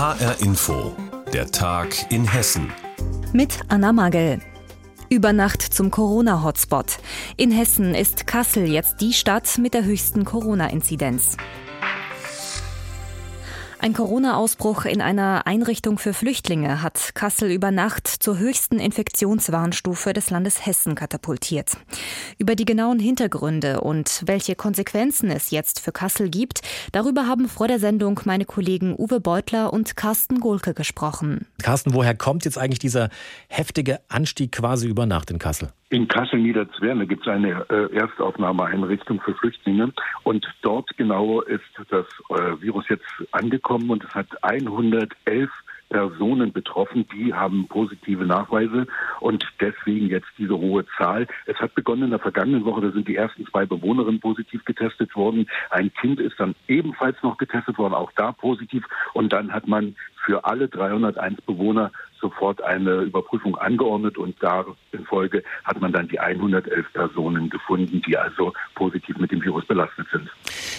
HR Info, der Tag in Hessen. Mit Anna Magel. Über Nacht zum Corona-Hotspot. In Hessen ist Kassel jetzt die Stadt mit der höchsten Corona-Inzidenz. Ein Corona-Ausbruch in einer Einrichtung für Flüchtlinge hat Kassel über Nacht zur höchsten Infektionswarnstufe des Landes Hessen katapultiert. Über die genauen Hintergründe und welche Konsequenzen es jetzt für Kassel gibt, darüber haben vor der Sendung meine Kollegen Uwe Beutler und Carsten Gohlke gesprochen. Carsten, woher kommt jetzt eigentlich dieser heftige Anstieg quasi über Nacht in Kassel? In Kassel-Niederzwerne gibt es eine äh, Erstaufnahmeeinrichtung für Flüchtlinge und dort genau ist das äh, Virus jetzt angekommen und es hat 111 Personen betroffen, die haben positive Nachweise und deswegen jetzt diese hohe Zahl. Es hat begonnen in der vergangenen Woche, da sind die ersten zwei Bewohnerinnen positiv getestet worden. Ein Kind ist dann ebenfalls noch getestet worden, auch da positiv. Und dann hat man für alle 301 Bewohner sofort eine Überprüfung angeordnet und in Folge hat man dann die 111 Personen gefunden, die also positiv mit dem Virus belastet sind.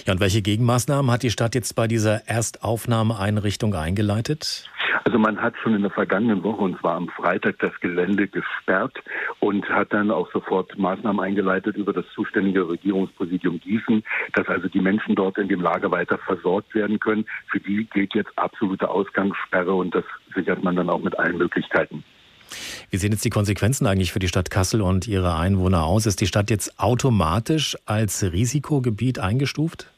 Ja, und welche Gegenmaßnahmen hat die Stadt jetzt bei dieser Erstaufnahmeeinrichtung eingeleitet? Also man hat schon in der vergangenen Woche, und zwar am Freitag, das Gelände gesperrt und hat dann auch sofort Maßnahmen eingeleitet über das zuständige Regierungspräsidium Gießen, dass also die Menschen dort in dem Lager weiter versorgt werden können. Für die gilt jetzt absolute Ausgangssperre und das sichert man dann auch mit allen Möglichkeiten. Wie sehen jetzt die Konsequenzen eigentlich für die Stadt Kassel und ihre Einwohner aus? Ist die Stadt jetzt automatisch als Risikogebiet eingestuft?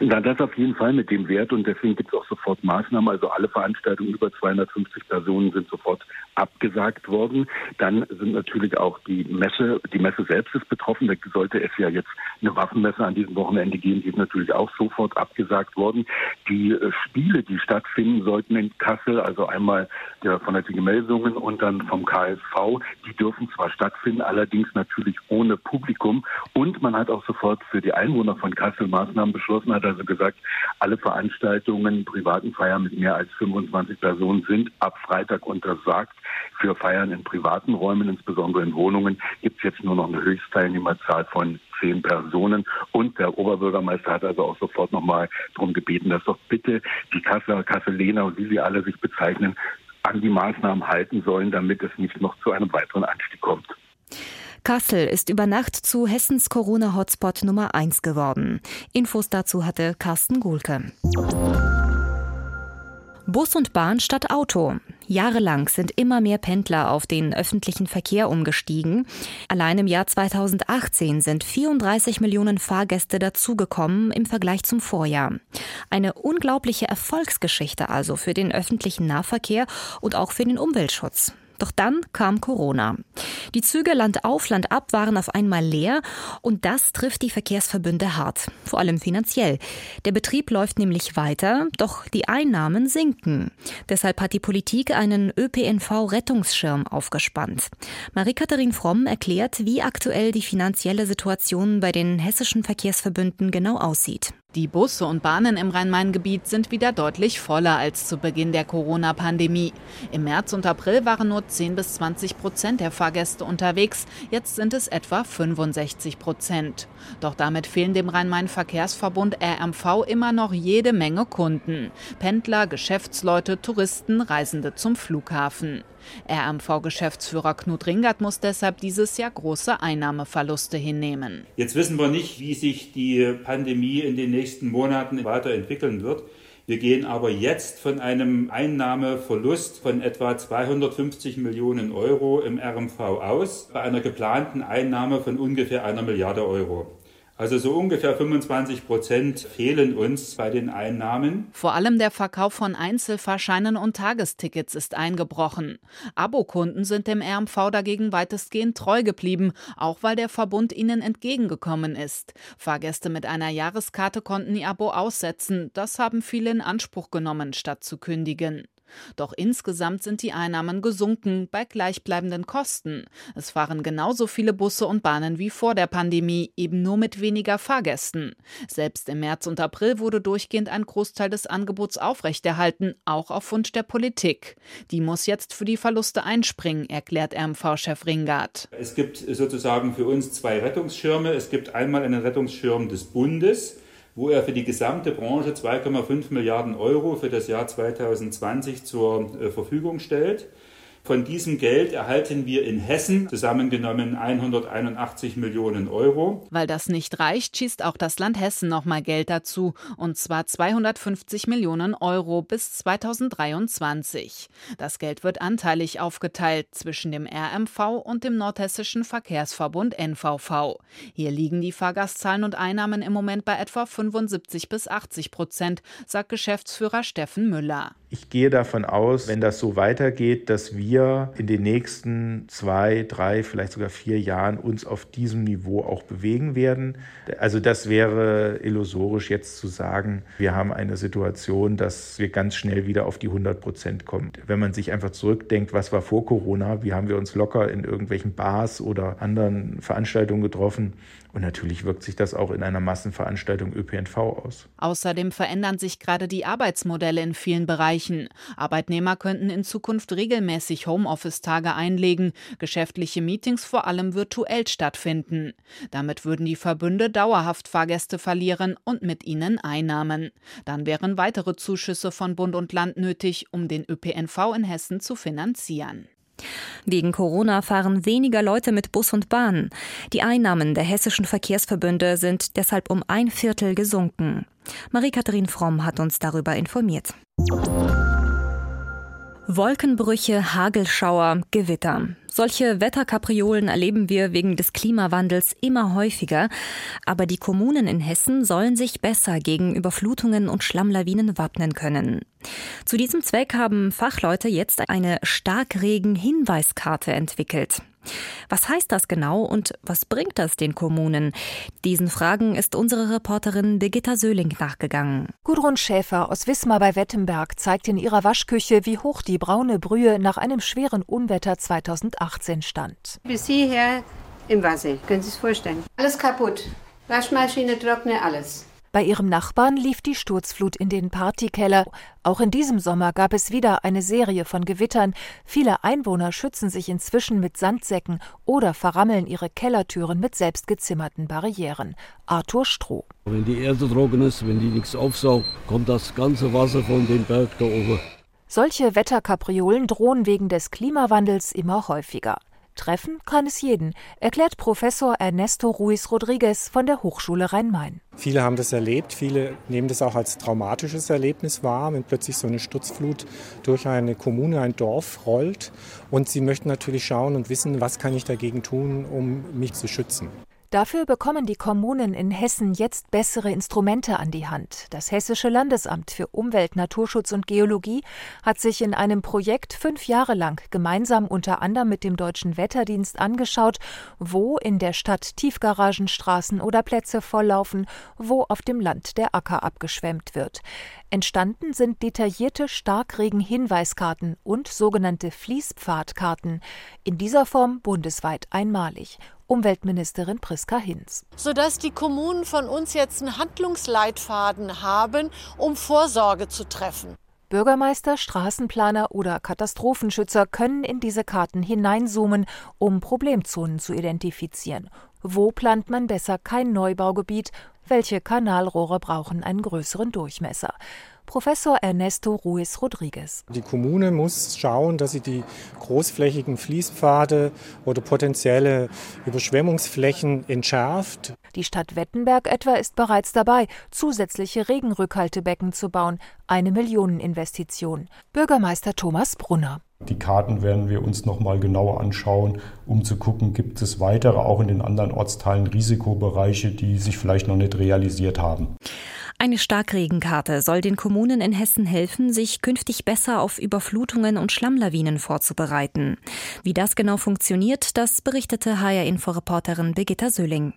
Na, das auf jeden Fall mit dem Wert und deswegen gibt es auch sofort Maßnahmen. Also alle Veranstaltungen über 250 Personen sind sofort abgesagt worden. Dann sind natürlich auch die Messe, die Messe selbst ist betroffen. Da sollte es ja jetzt eine Waffenmesse an diesem Wochenende geben, die ist natürlich auch sofort abgesagt worden. Die äh, Spiele, die stattfinden sollten in Kassel, also einmal der von der Melsungen und dann vom KSV, die dürfen zwar stattfinden, allerdings natürlich ohne Publikum. Und man hat auch sofort für die Einwohner von Kassel Maßnahmen beschlossen, hat also gesagt, alle Veranstaltungen, privaten Feiern mit mehr als 25 Personen sind ab Freitag untersagt. Für Feiern in privaten Räumen, insbesondere in Wohnungen, gibt es jetzt nur noch eine Höchstteilnehmerzahl von zehn Personen. Und der Oberbürgermeister hat also auch sofort nochmal darum gebeten, dass doch bitte die Kasseler, Kasseler und wie sie alle sich bezeichnen, an die Maßnahmen halten sollen, damit es nicht noch zu einem weiteren Anstieg kommt. Kassel ist über Nacht zu Hessens Corona-Hotspot Nummer 1 geworden. Infos dazu hatte Carsten Gohlke. Bus und Bahn statt Auto. Jahrelang sind immer mehr Pendler auf den öffentlichen Verkehr umgestiegen. Allein im Jahr 2018 sind 34 Millionen Fahrgäste dazugekommen im Vergleich zum Vorjahr. Eine unglaubliche Erfolgsgeschichte also für den öffentlichen Nahverkehr und auch für den Umweltschutz. Doch dann kam Corona. Die Züge Land auf, Land ab waren auf einmal leer und das trifft die Verkehrsverbünde hart, vor allem finanziell. Der Betrieb läuft nämlich weiter, doch die Einnahmen sinken. Deshalb hat die Politik einen ÖPNV-Rettungsschirm aufgespannt. Marie-Katharin Fromm erklärt, wie aktuell die finanzielle Situation bei den hessischen Verkehrsverbünden genau aussieht. Die Busse und Bahnen im Rhein-Main-Gebiet sind wieder deutlich voller als zu Beginn der Corona-Pandemie. Im März und April waren nur 10 bis 20 Prozent der Fahrgäste unterwegs. Jetzt sind es etwa 65 Prozent. Doch damit fehlen dem Rhein-Main-Verkehrsverbund RMV immer noch jede Menge Kunden. Pendler, Geschäftsleute, Touristen, Reisende zum Flughafen. RMV-Geschäftsführer Knut Ringert muss deshalb dieses Jahr große Einnahmeverluste hinnehmen. Jetzt wissen wir nicht, wie sich die Pandemie in den nächsten Monaten weiterentwickeln wird. Wir gehen aber jetzt von einem Einnahmeverlust von etwa 250 Millionen Euro im RMV aus, bei einer geplanten Einnahme von ungefähr einer Milliarde Euro. Also so ungefähr 25 Prozent fehlen uns bei den Einnahmen. Vor allem der Verkauf von Einzelfahrscheinen und Tagestickets ist eingebrochen. Abokunden sind dem RMV dagegen weitestgehend treu geblieben, auch weil der Verbund ihnen entgegengekommen ist. Fahrgäste mit einer Jahreskarte konnten ihr Abo aussetzen. Das haben viele in Anspruch genommen, statt zu kündigen. Doch insgesamt sind die Einnahmen gesunken bei gleichbleibenden Kosten. Es fahren genauso viele Busse und Bahnen wie vor der Pandemie, eben nur mit weniger Fahrgästen. Selbst im März und April wurde durchgehend ein Großteil des Angebots aufrechterhalten, auch auf Wunsch der Politik. Die muss jetzt für die Verluste einspringen, erklärt RMV-Chef Ringard. Es gibt sozusagen für uns zwei Rettungsschirme. Es gibt einmal einen Rettungsschirm des Bundes wo er für die gesamte Branche 2,5 Milliarden Euro für das Jahr 2020 zur äh, Verfügung stellt. Von diesem Geld erhalten wir in Hessen zusammengenommen 181 Millionen Euro. Weil das nicht reicht, schießt auch das Land Hessen nochmal Geld dazu, und zwar 250 Millionen Euro bis 2023. Das Geld wird anteilig aufgeteilt zwischen dem RMV und dem Nordhessischen Verkehrsverbund NVV. Hier liegen die Fahrgastzahlen und Einnahmen im Moment bei etwa 75 bis 80 Prozent, sagt Geschäftsführer Steffen Müller. Ich gehe davon aus, wenn das so weitergeht, dass wir in den nächsten zwei, drei, vielleicht sogar vier Jahren uns auf diesem Niveau auch bewegen werden. Also das wäre illusorisch jetzt zu sagen, wir haben eine Situation, dass wir ganz schnell wieder auf die 100 Prozent kommen. Wenn man sich einfach zurückdenkt, was war vor Corona, wie haben wir uns locker in irgendwelchen Bars oder anderen Veranstaltungen getroffen, und natürlich wirkt sich das auch in einer Massenveranstaltung ÖPNV aus. Außerdem verändern sich gerade die Arbeitsmodelle in vielen Bereichen. Arbeitnehmer könnten in Zukunft regelmäßig Homeoffice-Tage einlegen, geschäftliche Meetings vor allem virtuell stattfinden. Damit würden die Verbünde dauerhaft Fahrgäste verlieren und mit ihnen Einnahmen. Dann wären weitere Zuschüsse von Bund und Land nötig, um den ÖPNV in Hessen zu finanzieren. Wegen Corona fahren weniger Leute mit Bus und Bahn. Die Einnahmen der hessischen Verkehrsverbünde sind deshalb um ein Viertel gesunken. Marie-Katharin Fromm hat uns darüber informiert. Wolkenbrüche, Hagelschauer, Gewitter. Solche Wetterkapriolen erleben wir wegen des Klimawandels immer häufiger. Aber die Kommunen in Hessen sollen sich besser gegen Überflutungen und Schlammlawinen wappnen können. Zu diesem Zweck haben Fachleute jetzt eine Starkregen-Hinweiskarte entwickelt. Was heißt das genau und was bringt das den Kommunen? Diesen Fragen ist unsere Reporterin Birgitta Söhling nachgegangen. Gudrun Schäfer aus Wismar bei Wettenberg zeigt in ihrer Waschküche, wie hoch die braune Brühe nach einem schweren Unwetter 2018 stand. Bis hierher im Wasser, können Sie sich vorstellen. Alles kaputt. Waschmaschine, Trockner, alles. Bei ihrem Nachbarn lief die Sturzflut in den Partykeller. Auch in diesem Sommer gab es wieder eine Serie von Gewittern. Viele Einwohner schützen sich inzwischen mit Sandsäcken oder verrammeln ihre Kellertüren mit selbstgezimmerten Barrieren. Arthur Stroh. Wenn die Erde trocken ist, wenn die nichts aufsaugt, kommt das ganze Wasser von dem Berg da oben. Solche Wetterkapriolen drohen wegen des Klimawandels immer häufiger. Treffen kann es jeden, erklärt Professor Ernesto Ruiz Rodriguez von der Hochschule Rhein-Main. Viele haben das erlebt, viele nehmen das auch als traumatisches Erlebnis wahr, wenn plötzlich so eine Sturzflut durch eine Kommune, ein Dorf rollt. Und sie möchten natürlich schauen und wissen, was kann ich dagegen tun, um mich zu schützen. Dafür bekommen die Kommunen in Hessen jetzt bessere Instrumente an die Hand. Das Hessische Landesamt für Umwelt, Naturschutz und Geologie hat sich in einem Projekt fünf Jahre lang gemeinsam unter anderem mit dem Deutschen Wetterdienst angeschaut, wo in der Stadt Tiefgaragenstraßen oder Plätze volllaufen, wo auf dem Land der Acker abgeschwemmt wird. Entstanden sind detaillierte Starkregen-Hinweiskarten und sogenannte Fließpfadkarten, in dieser Form bundesweit einmalig. Umweltministerin Priska Hinz. Sodass die Kommunen von uns jetzt einen Handlungsleitfaden haben, um Vorsorge zu treffen. Bürgermeister, Straßenplaner oder Katastrophenschützer können in diese Karten hineinzoomen, um Problemzonen zu identifizieren. Wo plant man besser kein Neubaugebiet? Welche Kanalrohre brauchen einen größeren Durchmesser? Professor Ernesto Ruiz Rodriguez. Die Kommune muss schauen, dass sie die großflächigen Fließpfade oder potenzielle Überschwemmungsflächen entschärft. Die Stadt Wettenberg etwa ist bereits dabei, zusätzliche Regenrückhaltebecken zu bauen. Eine Millioneninvestition. Bürgermeister Thomas Brunner. Die Karten werden wir uns noch mal genauer anschauen, um zu gucken, gibt es weitere, auch in den anderen Ortsteilen, Risikobereiche, die sich vielleicht noch nicht realisiert haben. Eine Starkregenkarte soll den Kommunen in Hessen helfen, sich künftig besser auf Überflutungen und Schlammlawinen vorzubereiten. Wie das genau funktioniert, das berichtete HR-Info-Reporterin Birgitta Söhling.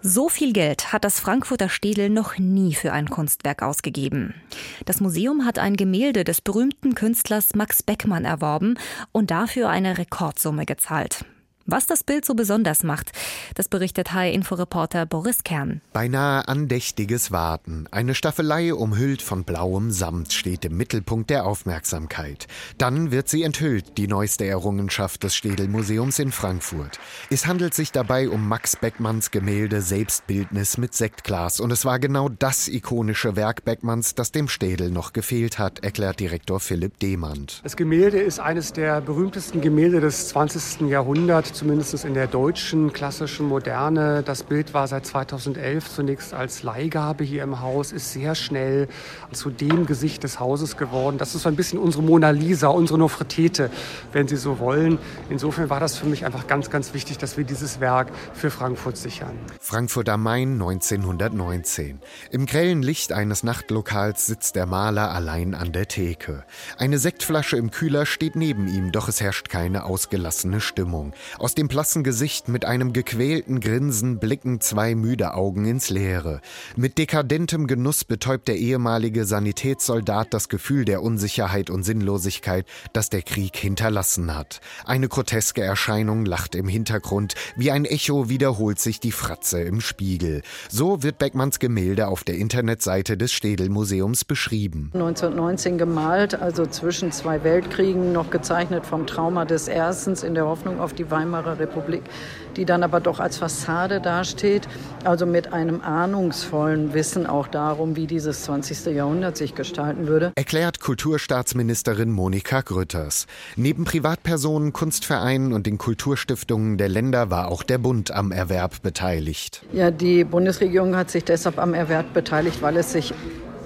So viel Geld hat das Frankfurter Städel noch nie für ein Kunstwerk ausgegeben. Das Museum hat ein Gemälde des berühmten Künstlers Max Beckmann erworben und dafür eine Rekordsumme gezahlt. Was das Bild so besonders macht, das berichtet HR-Inforeporter Boris Kern. Beinahe andächtiges Warten. Eine Staffelei umhüllt von blauem Samt steht im Mittelpunkt der Aufmerksamkeit. Dann wird sie enthüllt, die neueste Errungenschaft des Städel-Museums in Frankfurt. Es handelt sich dabei um Max Beckmanns Gemälde Selbstbildnis mit Sektglas. Und es war genau das ikonische Werk Beckmanns, das dem Städel noch gefehlt hat, erklärt Direktor Philipp Demand. Das Gemälde ist eines der berühmtesten Gemälde des 20. Jahrhunderts zumindest in der deutschen klassischen Moderne. Das Bild war seit 2011 zunächst als Leihgabe hier im Haus, ist sehr schnell zu dem Gesicht des Hauses geworden. Das ist so ein bisschen unsere Mona Lisa, unsere Nofretete, wenn Sie so wollen. Insofern war das für mich einfach ganz, ganz wichtig, dass wir dieses Werk für Frankfurt sichern. Frankfurt am Main 1919. Im grellen Licht eines Nachtlokals sitzt der Maler allein an der Theke. Eine Sektflasche im Kühler steht neben ihm, doch es herrscht keine ausgelassene Stimmung. Aus dem blassen Gesicht mit einem gequälten Grinsen blicken zwei müde Augen ins Leere. Mit dekadentem Genuss betäubt der ehemalige Sanitätssoldat das Gefühl der Unsicherheit und Sinnlosigkeit, das der Krieg hinterlassen hat. Eine groteske Erscheinung lacht im Hintergrund, wie ein Echo wiederholt sich die Fratze im Spiegel. So wird Beckmanns Gemälde auf der Internetseite des Städel-Museums beschrieben. 1919 gemalt, also zwischen zwei Weltkriegen, noch gezeichnet vom Trauma des Erstens in der Hoffnung auf die Weimarer Weimarer Republik, die dann aber doch als Fassade dasteht, also mit einem ahnungsvollen Wissen auch darum, wie dieses 20. Jahrhundert sich gestalten würde. Erklärt Kulturstaatsministerin Monika Grütters. Neben Privatpersonen, Kunstvereinen und den Kulturstiftungen der Länder war auch der Bund am Erwerb beteiligt. Ja, die Bundesregierung hat sich deshalb am Erwerb beteiligt, weil es sich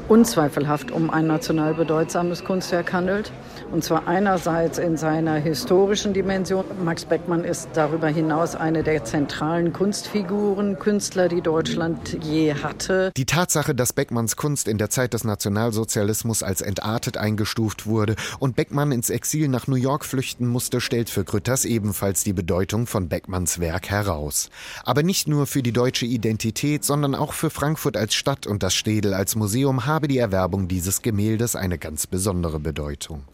unzweifelhaft um ein national bedeutsames Kunstwerk handelt. Und zwar einerseits in seiner historischen Dimension. Max Beckmann ist darüber hinaus eine der zentralen Kunstfiguren, Künstler, die Deutschland je hatte. Die Tatsache, dass Beckmanns Kunst in der Zeit des Nationalsozialismus als entartet eingestuft wurde und Beckmann ins Exil nach New York flüchten musste, stellt für Grütters ebenfalls die Bedeutung von Beckmanns Werk heraus. Aber nicht nur für die deutsche Identität, sondern auch für Frankfurt als Stadt und das Städel als Museum habe die Erwerbung dieses Gemäldes eine ganz besondere Bedeutung.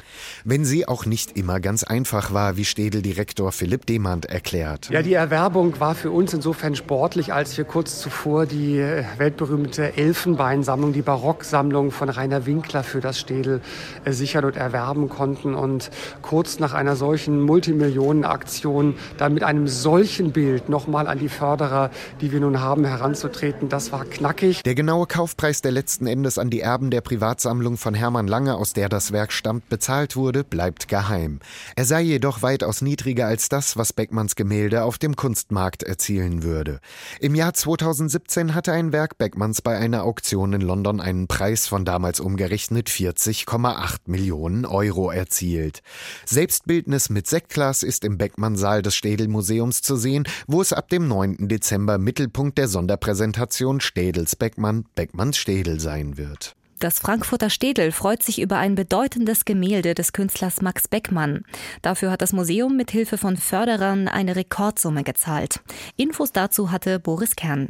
Wenn sie auch nicht immer ganz einfach war, wie Städel-Direktor Philipp Demand erklärt. Ja, die Erwerbung war für uns insofern sportlich, als wir kurz zuvor die äh, weltberühmte Elfenbeinsammlung, die Barocksammlung von Rainer Winkler für das Städel äh, sichern und erwerben konnten. Und kurz nach einer solchen Multimillionenaktion dann mit einem solchen Bild nochmal an die Förderer, die wir nun haben, heranzutreten, das war knackig. Der genaue Kaufpreis, der letzten Endes an die Erben der Privatsammlung von Hermann Lange, aus der das Werk stammt, bezahlt wurde, bleibt geheim. Er sei jedoch weitaus niedriger als das, was Beckmanns Gemälde auf dem Kunstmarkt erzielen würde. Im Jahr 2017 hatte ein Werk Beckmanns bei einer Auktion in London einen Preis von damals umgerechnet 40,8 Millionen Euro erzielt. Selbstbildnis mit Sektglas ist im Beckmann-Saal des Städel-Museums zu sehen, wo es ab dem 9. Dezember Mittelpunkt der Sonderpräsentation Städels Beckmann, Beckmanns Städel sein wird. Das Frankfurter Städel freut sich über ein bedeutendes Gemälde des Künstlers Max Beckmann. Dafür hat das Museum mit Hilfe von Förderern eine Rekordsumme gezahlt. Infos dazu hatte Boris Kern.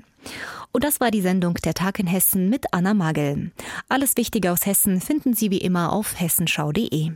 Und das war die Sendung Der Tag in Hessen mit Anna Magel. Alles Wichtige aus Hessen finden Sie wie immer auf hessenschau.de.